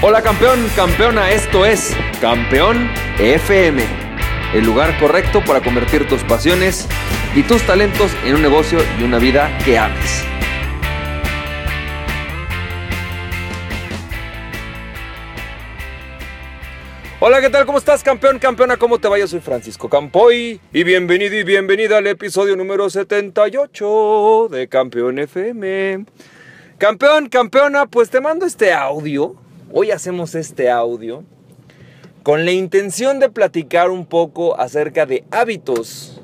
Hola campeón, campeona, esto es Campeón FM, el lugar correcto para convertir tus pasiones y tus talentos en un negocio y una vida que ames. Hola, ¿qué tal? ¿Cómo estás, campeón, campeona? ¿Cómo te va? Yo soy Francisco Campoy y bienvenido y bienvenida al episodio número 78 de Campeón FM. Campeón, campeona, pues te mando este audio. Hoy hacemos este audio con la intención de platicar un poco acerca de hábitos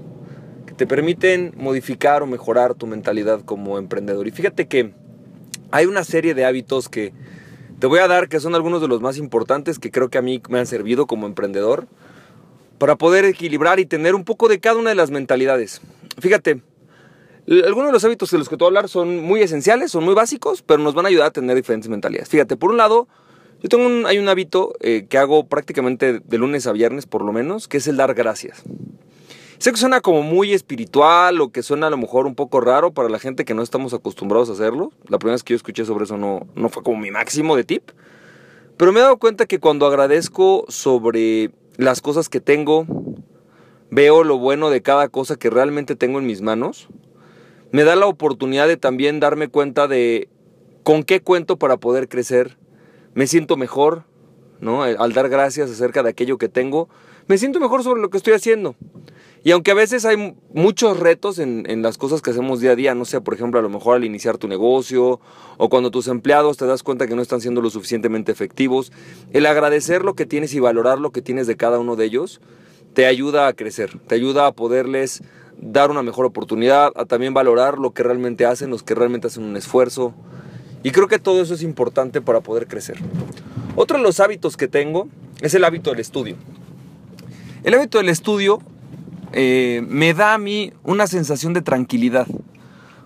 que te permiten modificar o mejorar tu mentalidad como emprendedor. Y fíjate que hay una serie de hábitos que te voy a dar que son algunos de los más importantes que creo que a mí me han servido como emprendedor para poder equilibrar y tener un poco de cada una de las mentalidades. Fíjate, algunos de los hábitos de los que te voy a hablar son muy esenciales, son muy básicos, pero nos van a ayudar a tener diferentes mentalidades. Fíjate, por un lado, yo tengo un, hay un hábito eh, que hago prácticamente de lunes a viernes por lo menos, que es el dar gracias. Sé que suena como muy espiritual o que suena a lo mejor un poco raro para la gente que no estamos acostumbrados a hacerlo. La primera vez que yo escuché sobre eso no, no fue como mi máximo de tip. Pero me he dado cuenta que cuando agradezco sobre las cosas que tengo, veo lo bueno de cada cosa que realmente tengo en mis manos, me da la oportunidad de también darme cuenta de con qué cuento para poder crecer. Me siento mejor, ¿no? Al dar gracias acerca de aquello que tengo, me siento mejor sobre lo que estoy haciendo. Y aunque a veces hay muchos retos en, las cosas que hacemos día a día, no sé, por ejemplo, a lo mejor al iniciar tu negocio o cuando tus empleados te das cuenta que no están siendo lo suficientemente efectivos, el agradecer lo que tienes y valorar lo que tienes de cada uno de ellos te ayuda a crecer, te ayuda a poderles dar una mejor oportunidad, a también valorar lo que realmente hacen, los que realmente hacen un esfuerzo. Y creo que todo eso es importante para poder crecer. Otro de los hábitos que tengo es el hábito del estudio. El hábito del estudio eh, me da a mí una sensación de tranquilidad.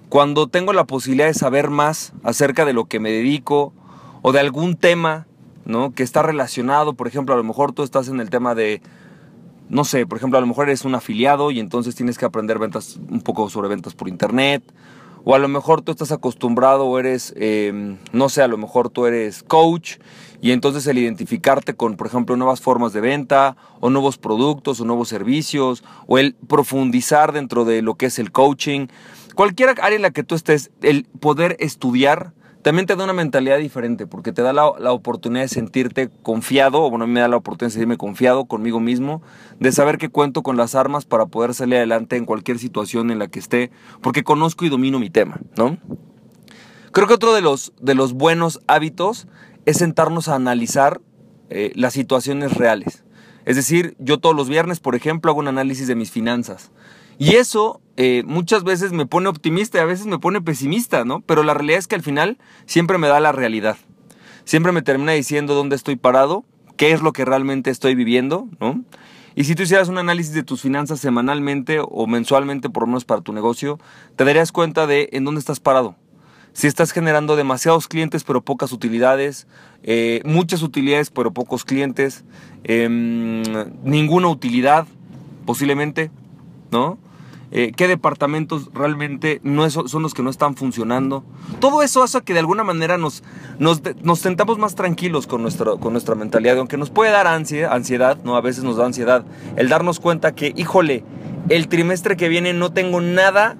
Cuando tengo la posibilidad de saber más acerca de lo que me dedico o de algún tema ¿no? que está relacionado, por ejemplo, a lo mejor tú estás en el tema de, no sé, por ejemplo, a lo mejor eres un afiliado y entonces tienes que aprender ventas un poco sobre ventas por internet. O a lo mejor tú estás acostumbrado o eres, eh, no sé, a lo mejor tú eres coach y entonces el identificarte con, por ejemplo, nuevas formas de venta o nuevos productos o nuevos servicios o el profundizar dentro de lo que es el coaching, cualquier área en la que tú estés, el poder estudiar también te da una mentalidad diferente porque te da la, oportunidad de sentirte confiado, o bueno, me da la oportunidad de sentirme confiado conmigo mismo, de saber que cuento con las armas para poder salir adelante en cualquier situación en la que esté, porque conozco y domino mi tema, ¿no? Creo que otro de los, de los buenos hábitos es sentarnos a analizar eh, las situaciones reales. Es decir, yo todos los viernes, por ejemplo, hago un análisis de mis finanzas. Y eso eh, muchas veces me pone optimista y a veces me pone pesimista, ¿no? Pero la realidad es que al final siempre me da la realidad. Siempre me termina diciendo dónde estoy parado, qué es lo que realmente estoy viviendo, ¿no? Y si tú hicieras un análisis de tus finanzas semanalmente o mensualmente, por lo menos para tu negocio, te darías cuenta de en dónde estás parado si estás generando demasiados clientes pero pocas utilidades, eh, muchas utilidades pero pocos clientes, em, ninguna utilidad posiblemente, ¿no? Eh, qué departamentos realmente no son los que no están funcionando. Todo eso hace que de alguna manera nos, nos, nos sentamos más tranquilos con, con nuestra mentalidad, aunque nos puede dar ansiedad, ¿no? A veces nos da ansiedad el darnos cuenta que, híjole, el trimestre que viene no tengo nada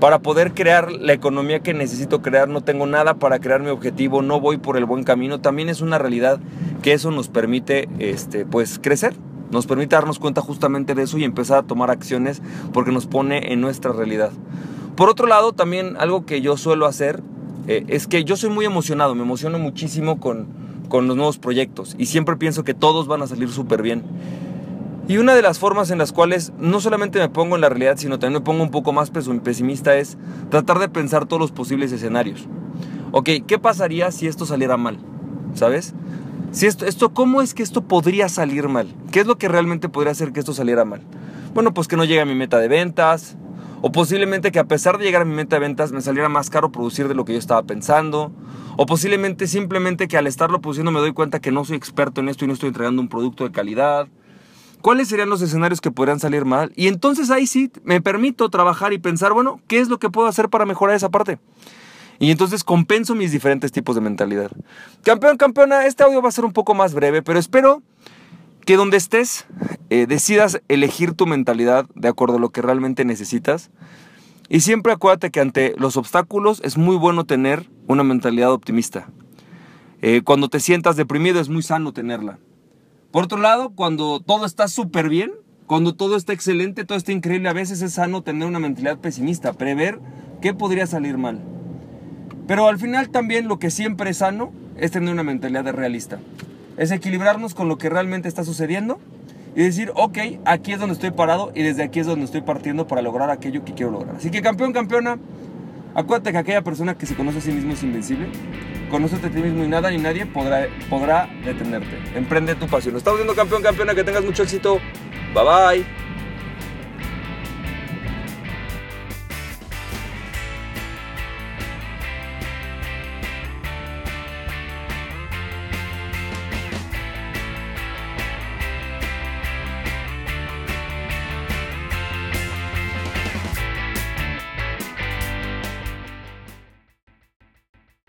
para poder crear la economía que necesito crear, no tengo nada para crear mi objetivo, no voy por el buen camino, también es una realidad que eso nos permite este, pues, crecer, nos permite darnos cuenta justamente de eso y empezar a tomar acciones porque nos pone en nuestra realidad. Por otro lado, también algo que yo suelo hacer eh, es que yo soy muy emocionado, me emociono muchísimo con, con los nuevos proyectos y siempre pienso que todos van a salir súper bien. Y una de las formas en las cuales no solamente me pongo en la realidad, sino también me pongo un poco más pesimista es tratar de pensar todos los posibles escenarios. Ok, ¿qué pasaría si esto saliera mal? ¿Sabes? Si esto, esto, ¿Cómo es que esto podría salir mal? ¿Qué es lo que realmente podría hacer que esto saliera mal? Bueno, pues que no llegue a mi meta de ventas, o posiblemente que a pesar de llegar a mi meta de ventas me saliera más caro producir de lo que yo estaba pensando, o posiblemente simplemente que al estarlo produciendo me doy cuenta que no soy experto en esto y no estoy entregando un producto de calidad cuáles serían los escenarios que podrían salir mal. Y entonces ahí sí me permito trabajar y pensar, bueno, ¿qué es lo que puedo hacer para mejorar esa parte? Y entonces compenso mis diferentes tipos de mentalidad. Campeón, campeona, este audio va a ser un poco más breve, pero espero que donde estés eh, decidas elegir tu mentalidad de acuerdo a lo que realmente necesitas. Y siempre acuérdate que ante los obstáculos es muy bueno tener una mentalidad optimista. Eh, cuando te sientas deprimido es muy sano tenerla. Por otro lado, cuando todo está súper bien, cuando todo está excelente, todo está increíble, a veces es sano tener una mentalidad pesimista, prever qué podría salir mal. Pero al final también lo que siempre es sano es tener una mentalidad realista. Es equilibrarnos con lo que realmente está sucediendo y decir, ok, aquí es donde estoy parado y desde aquí es donde estoy partiendo para lograr aquello que quiero lograr. Así que campeón, campeona, acuérdate que aquella persona que se conoce a sí mismo es invencible. Conócete a ti mismo y nada ni nadie podrá, podrá detenerte. Emprende tu pasión. Estamos viendo campeón, campeona, que tengas mucho éxito. Bye bye.